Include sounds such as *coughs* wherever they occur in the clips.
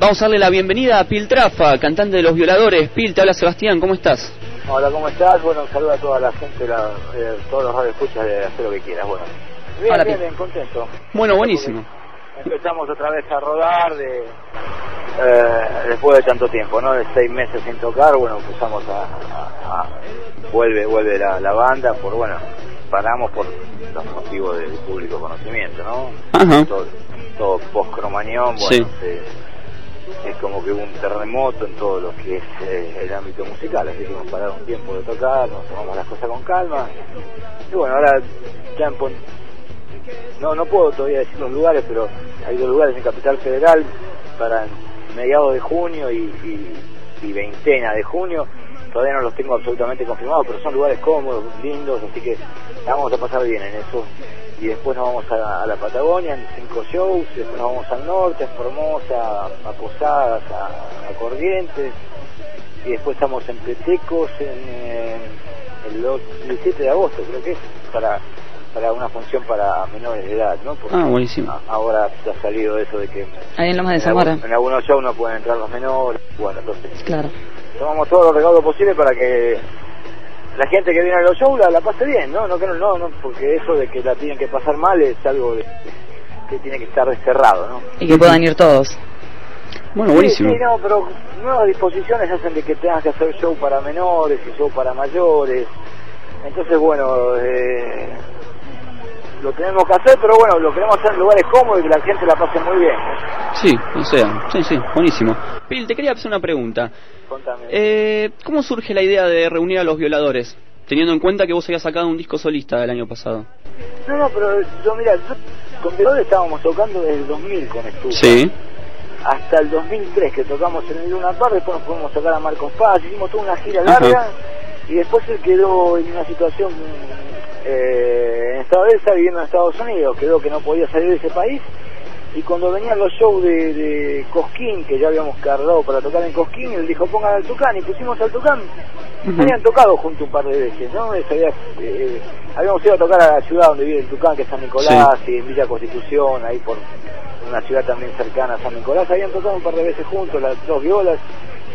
Vamos a darle la bienvenida a Pil Trafa, cantante de Los Violadores. Pil, te habla Sebastián, ¿cómo estás? Hola, ¿cómo estás? Bueno, saludo a toda la gente, la, eh, todos los radioescuchas de hacer lo que quieras. Bueno, bien, Hola, bien, contento. Bueno, buenísimo. Empezamos otra vez a rodar de, eh, después de tanto tiempo, ¿no? De seis meses sin tocar, bueno, empezamos a... a- a- vuelve vuelve la, la banda, por bueno, paramos por los motivos del público conocimiento, ¿no? Ajá. Todo, todo post-cromañón, bueno, Sí. se- es como que hubo un terremoto en todo lo que es eh, el ámbito musical, así que hemos parado un tiempo de tocar, nos tomamos las cosas con calma, y bueno, ahora ya en Pon- no, no puedo todavía decir los lugares, pero hay dos lugares en Capital Federal para mediados de junio y, y, veintena de junio. Todavía no los tengo absolutamente confirmados, pero son lugares cómodos, lindos, así que la vamos a pasar bien en eso. Y después nos vamos a, a la Patagonia en cinco shows, después nos vamos al norte, a Formosa, a Posadas, a, a Corrientes, y después estamos en Petecos en, eh, el, o- el 7 de agosto, creo que es, para para una función para menores de edad, ¿no? Porque Ah, buenísimo. a- ahora se ha salido eso de que Ahí en Lomas de en, algún- Zamora. en algunos shows no pueden entrar los menores, bueno, entonces Claro. tomamos todos los recaudos posibles para que la gente que viene a los shows la, la pase bien, ¿no? No, que no, no, no, porque eso de que la tienen que pasar mal es algo de- que tiene que estar desterrado, ¿no? Y que puedan ir todos. Bueno, buenísimo. Sí, sí, no, pero nuevas disposiciones hacen de que tengas que hacer show para menores y show para mayores. Entonces, bueno, eh, lo tenemos que hacer, pero bueno, lo queremos hacer en lugares cómodos y que la gente la pase muy bien. Sí, o sea, sí, sí, buenísimo. Pil, te quería hacer una pregunta. Contame. Eh, ¿Cómo surge la idea de reunir a Los Violadores? Teniendo en cuenta que vos habías sacado un disco solista el año pasado. No, no, pero yo, mira, yo, con Violadores estábamos tocando desde el 2000 con Estufa. Sí. Hasta el 2003 que tocamos en el Luna Park, después nos fuimos a tocar a Marcos Paz, hicimos toda una gira Ajá. larga y después él quedó en una situación eh, en estado de él está viviendo en Estados Unidos, quedó que no podía salir de ese país y cuando venían los shows de, de Cosquín, que ya habíamos cargado para tocar en Cosquín, él dijo pongan al Tucán y pusimos al Tucán. Habían tocado junto un par de veces, ¿no? Había- eh, habíamos ido a tocar a la ciudad donde vive el Tucán, que es San Nicolás, y en Villa Constitución, ahí por una ciudad también cercana a San Nicolás. Habían tocado un par de veces juntos, las dos violas.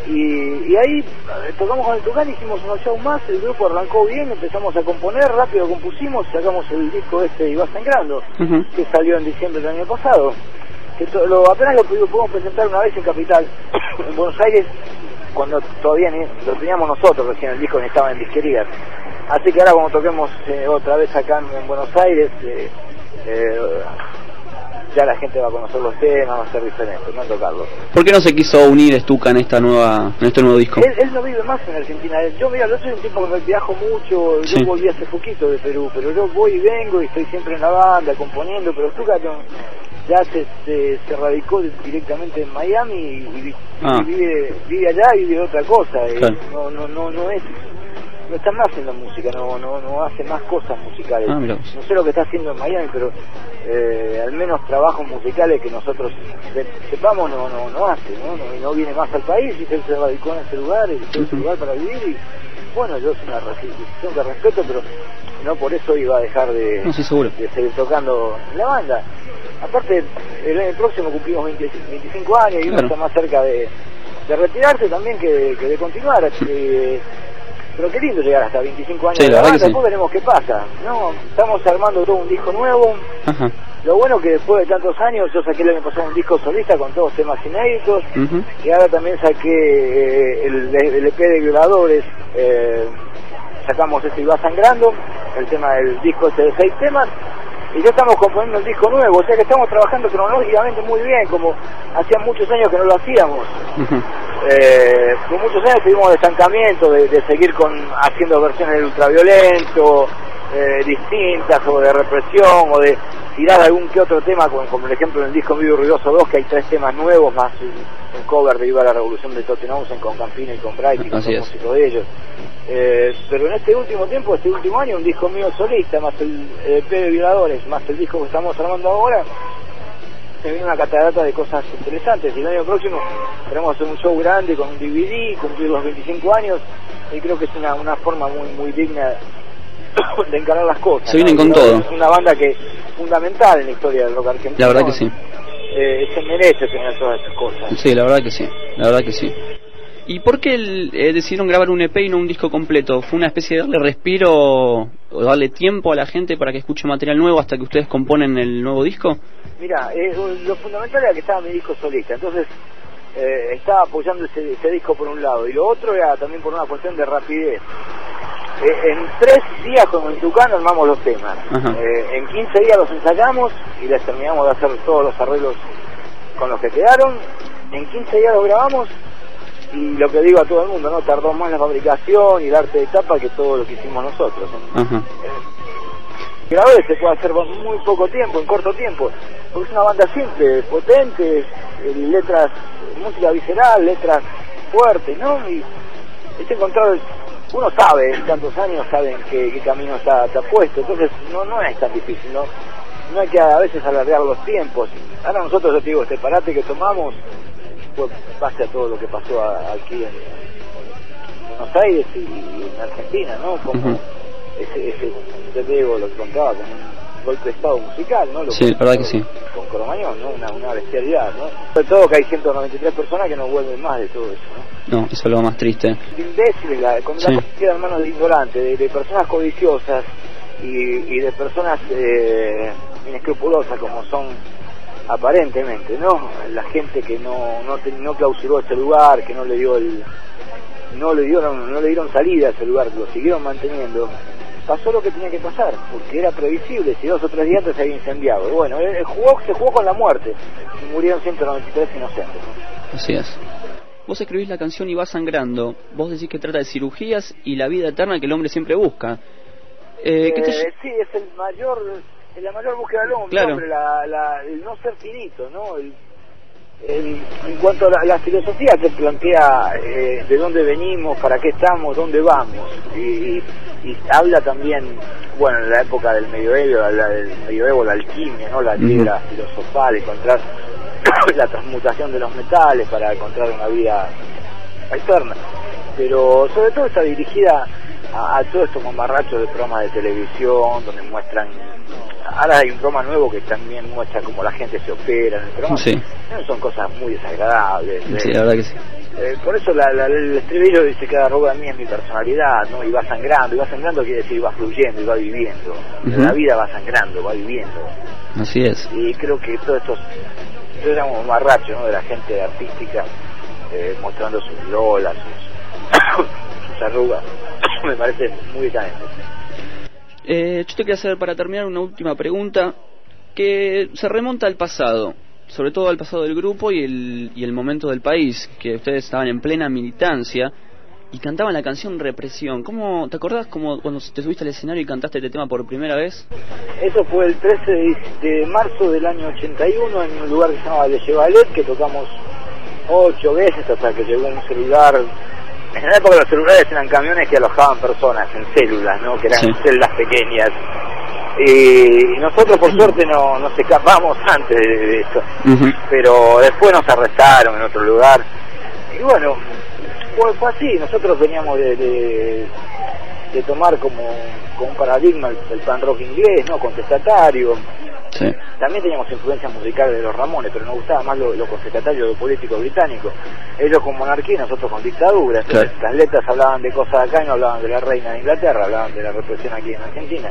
Y, y ahí eh, tocamos con el Tucán, hicimos unos shows más, el grupo arrancó bien, empezamos a componer, rápido compusimos, sacamos el disco este y va sangrando, Ujú. que salió en diciembre del año pasado. Que to- lo, apenas lo pudimos pudimos presentar una vez en Capital, en Buenos Aires, cuando todavía ni, lo teníamos nosotros recién, el disco ni estaba en disquerías. Así que ahora cuando toquemos eh, otra vez acá en, en Buenos Aires, eh, eh, ya la gente va a conocer los temas, va a ser diferente, no tocarlos. ¿Por qué no se quiso unir Stuka en esta nueva, en este nuevo disco? Él, él no vive más en Argentina. Yo, mira, yo soy un tipo que viajo mucho. Yo volví hace poquito de Perú, pero yo voy y vengo y estoy siempre en la banda, componiendo. Pero Stuka no- ya se, se, se radicó directamente en Miami y, y- Ah. y vive, vive allá y vive otra cosa. eh, Claro. no, no, no, no es. No está más en la música, no, no, no hace más cosas musicales. Ah, no sé lo que está haciendo en Miami, pero eh, al menos trabajos musicales que nosotros se- sepamos no, no, no hace, ¿no? No, no viene más al país y él se radicó en ese lugar, y ese lugar para vivir y bueno, yo es una decisión que respeto, pero no por eso iba a dejar de, No, sí, seguro. de seguir tocando la banda. Aparte, el año próximo cumplimos 20 25 años y uno Claro. está más cerca de, de retirarse también que, que de continuar. eh, pero qué lindo llegar hasta 25 años Sí, de la banda, sí. después veremos qué pasa. No, estamos armando todo un disco nuevo. Ajá. Lo bueno que después de tantos años, yo saqué el año pasado un disco solista con todos temas inéditos. Y ahora también saqué eh, el, el EP de Violadores. eh, sacamos este y va sangrando, el tema del disco este de seis temas. Y ya estamos componiendo el disco nuevo, o sea que estamos trabajando cronológicamente muy bien, como hacía muchos años que no lo hacíamos. Eh, por muchos años tuvimos estancamiento, de, de seguir con haciendo versiones del ultraviolento, eh, distintas, o de represión, o de tirar algún que otro tema, como, como el ejemplo en el disco Vivo Ruidoso 2, que hay tres temas nuevos, más un, un cover de Viva la Revolución de Tottenhausen con Campino y con Bright, y con es. músicos de ellos. Eh, pero en este último tiempo, este último año, un disco mío solista, más el EP de Violadores, más el disco que estamos armando ahora, se viene una catarata de cosas interesantes. Y el año próximo queremos hacer un show grande con un DVD, cumplir los 25 años, y creo que es una, una forma muy muy digna *coughs* de encarar las cosas. Se vienen con ¿no? todo. Es una banda que es fundamental en la historia del rock argentino. La verdad que sí. eh, se merece tener todas esas cosas. Sí, la verdad que sí, la verdad que sí. ¿Y por qué eh, decidieron grabar un EP y no un disco completo? ¿Fue una especie de darle respiro o darle tiempo a la gente para que escuche material nuevo hasta que ustedes componen el nuevo disco? Mira, eh, lo fundamental era que estaba mi disco solista, entonces eh, estaba apoyando ese, disco por un lado y lo otro era también por una cuestión de rapidez. Eh, en tres días con el armamos los temas, en 15 días los ensayamos y les terminamos de hacer todos los arreglos con los que quedaron, en 15 días los grabamos y lo que digo a todo el mundo, ¿no? Tardó más la fabricación y darte de etapa que todo lo que hicimos nosotros. ¿no? grabadores se puede hacer en muy poco tiempo, en corto tiempo, porque es una banda simple, potente, eh, letras, música visceral, letras fuertes, ¿no? Y es encontrar, uno sabe, en tantos años saben qué, qué camino está, está, puesto, entonces no, no es tan difícil, ¿no? No hay que a veces alargar los tiempos. Ahora nosotros, yo te digo, este parate que tomamos base a todo lo que pasó aquí en Buenos Aires y, en Argentina, ¿no? Como ese, ese, te digo, lo que contaba, como un golpe de estado musical, ¿no? Lo sí, la verdad que sí. Con Cromañón, ¿no? Una, una bestialidad, ¿no? Sobre todo que hay 193 personas que no vuelven más de todo eso, ¿no? No, eso es lo más triste. Imbéciles, la, con la queda en manos de ignorantes, de, personas codiciosas y, y de personas eh, inescrupulosas como son aparentemente, ¿no? La gente que no, no, no clausuró este lugar, que no le dio el no le dieron no le dieron salida a ese lugar, lo siguieron manteniendo. Pasó lo que tenía que pasar, porque era previsible, si dos o tres días antes se había incendiado. Bueno, el, jugó, se jugó con la muerte y murieron 193 inocentes. Así es. Vos escribís la canción y va sangrando. Vos decís que trata de cirugías y la vida eterna que el hombre siempre busca. Eh, eh Sí, es el mayor la mayor búsqueda del hombre, la, la, el no ser finito, ¿no? El, en cuanto a la, filosofía que plantea eh, de dónde venimos, para qué estamos, dónde vamos, y, y, habla también, bueno, en la época del medioevo, la, del medioevo, la alquimia, ¿no? La piedra filosofal, encontrar *coughs* la transmutación de los metales para encontrar una vida eterna. Pero sobre todo está dirigida a, a todos estos mamarrachos de programas de televisión donde muestran ahora hay un programa nuevo que también muestra cómo la gente se opera en el programa. Sí. Son cosas muy desagradables. Sí, la verdad que sí. Eh, por eso la, el estribillo dice que arroba de mí es mi personalidad, ¿no? Y va sangrando, y va sangrando quiere decir va fluyendo y va viviendo. La vida va sangrando, va viviendo. Así es. Y creo que todos estos, nosotros éramos marrachos, ¿no? De la gente artística, eh, mostrando sus lolas, sus, *coughs* sus arrugas, *coughs* me parece muy decadente. Eh, yo te quería hacer para terminar una última pregunta que se remonta al pasado, sobre todo al pasado del grupo y el, y el momento del país, que ustedes estaban en plena militancia y cantaban la canción Represión. ¿Cómo, ¿Te acordás como cuando te subiste al escenario y cantaste este tema por primera vez? Eso fue el 13 de, marzo del año 81 en un lugar que se llamaba Le Chevalet, que tocamos ocho veces hasta que llegó un celular en la época los celulares eran camiones que alojaban personas en células, ¿no? Que eran celdas pequeñas. Y nosotros por suerte no nos escapamos *laughs* antes de, eso. Pero después nos arrestaron en otro lugar. Y bueno, fue, fue así. Nosotros veníamos de, de, tomar como, como un paradigma el, el pan rock inglés, ¿no? Contestatario también teníamos influencias musicales de los Ramones, pero nos gustaba más lo, lo concertatario, lo político británico. Ellos con monarquía, nosotros con dictadura. Entonces, las letras hablaban de cosas acá y no hablaban de la reina de Inglaterra, hablaban de la represión aquí en Argentina.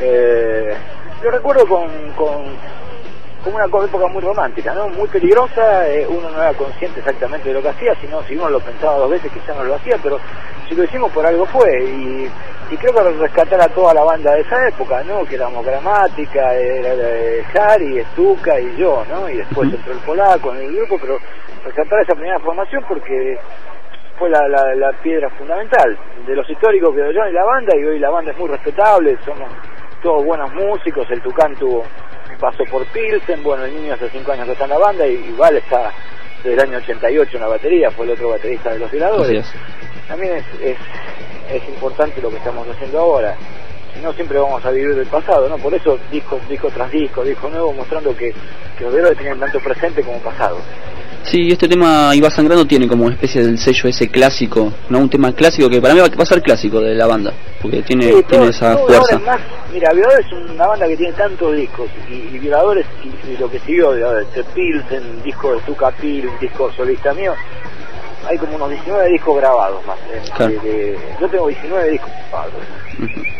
Eh, yo recuerdo con, con, una época muy romántica, ¿no? Muy peligrosa, eh, uno no era consciente exactamente de lo que hacía, sino si uno lo pensaba dos veces quizá no lo hacía, pero si lo hicimos por algo fue. Y y creo que rescatar a toda la banda de esa época, ¿no? Que éramos Gramática, era Harry, Estuca y yo, ¿no? Y después entró el polaco en el grupo, pero rescatar esa primera formación porque fue la, la, piedra fundamental de los históricos que yo y la banda, y hoy la banda es muy respetable, somos todos buenos músicos, el Tucán tuvo, pasó por Pilsen, bueno, el niño hace cinco años que está en la banda, y igual está desde el año 88 en la batería, fue el otro baterista de los violadores. También es es importante lo que estamos haciendo ahora. No siempre vamos a vivir del pasado, ¿no? Por eso disco, disco tras disco, disco nuevo, mostrando que, que los héroes tienen tanto presente como pasado. Sí, este tema Iba Sangrando tiene como una especie del sello ese clásico, no un tema clásico que para mí va, a ser clásico de la banda, porque tiene, Sí, tiene todo- esa todo fuerza. es más- mira, Violadores es una banda que tiene tantos discos y, y Violadores y, y lo que siguió, de The Pilsen, disco de Tuca Pil, un disco solista mío, hay como unos 19 discos grabados más. Claro. de- de- yo tengo 19 discos grabados.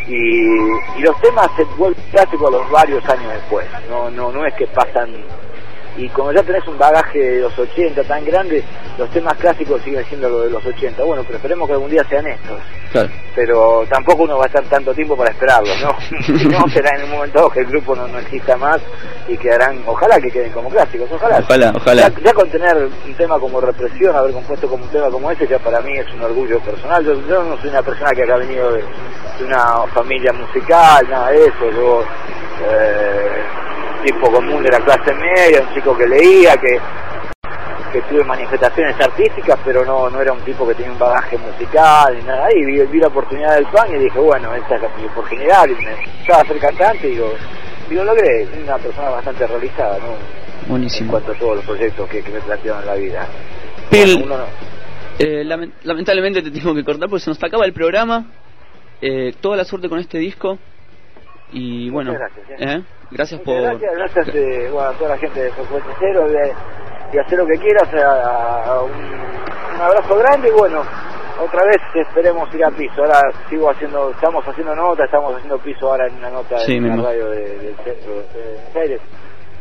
Y, y los temas se vuelven clásicos a los varios años después, no, no, no es que pasan y como ya tenés un bagaje de los 80 tan grande, los temas clásicos siguen siendo los de los 80. Bueno, pero esperemos que algún día sean estos Claro. pero tampoco uno va a estar tanto tiempo para esperarlo, ¿no? si *laughs* no, será en un momento dado que el grupo no, no exista más y quedarán, ojalá que queden como clásicos, ojalá. Ojalá, ojalá. Ya, ya con tener un tema como represión, haber compuesto como un tema como ese, ya para mí es un orgullo personal. Yo, yo no soy una persona que haya venido de, de una familia musical, nada de eso. Yo, eh, tipo común de la clase media, un chico que leía, que que tuve manifestaciones artísticas, pero no no era un tipo que tenía un bagaje musical ni nada. Y vi, vi la oportunidad del pan y dije, bueno, esta es mi oportunidad. Y me estaba a ser cantante y lo, y lo logré. Soy una persona bastante realizada, ¿no? En Buenísimo. cuanto a todos los proyectos que, que me plantearon en la vida. Pil- Bueno, no- Eh, lamen- lamentablemente te tengo que cortar porque se nos acaba el programa. Eh, toda la suerte con este disco. Y bueno, gracias, ¿eh? Gracias por... gracias, gracias eh, bueno, a toda la gente de Cero de, de hacer lo que quieras. a- a un, un abrazo grande y bueno, otra vez esperemos ir a piso. Ahora sigo haciendo, estamos haciendo nota, estamos haciendo piso ahora en una nota Sí, en la radio de- del centro de Buenos Aires.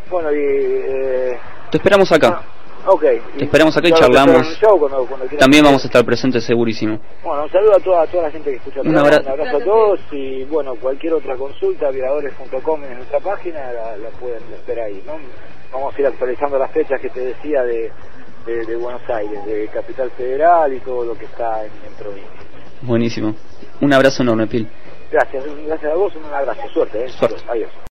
Bueno, y. Eh, Te esperamos acá. Ok. Te esperamos acá y charlamos. show cuando- cuando. También vamos a estar presentes segurísimo. Bueno, un saludo a toda, a toda la gente que escucha. Un abra- un abrazo a todos y bueno, cualquier otra consulta, violadores.com en nuestra página, la, la pueden ver ahí, ¿no? Vamos a ir actualizando las fechas que te decía de, de, de Buenos Aires, de Capital Federal y todo lo que está en, en provincia. Buenísimo. Un abrazo enorme, Pil. Gracias, gracias a vos, un abrazo, suerte, ¿eh? Suerte. Adiós.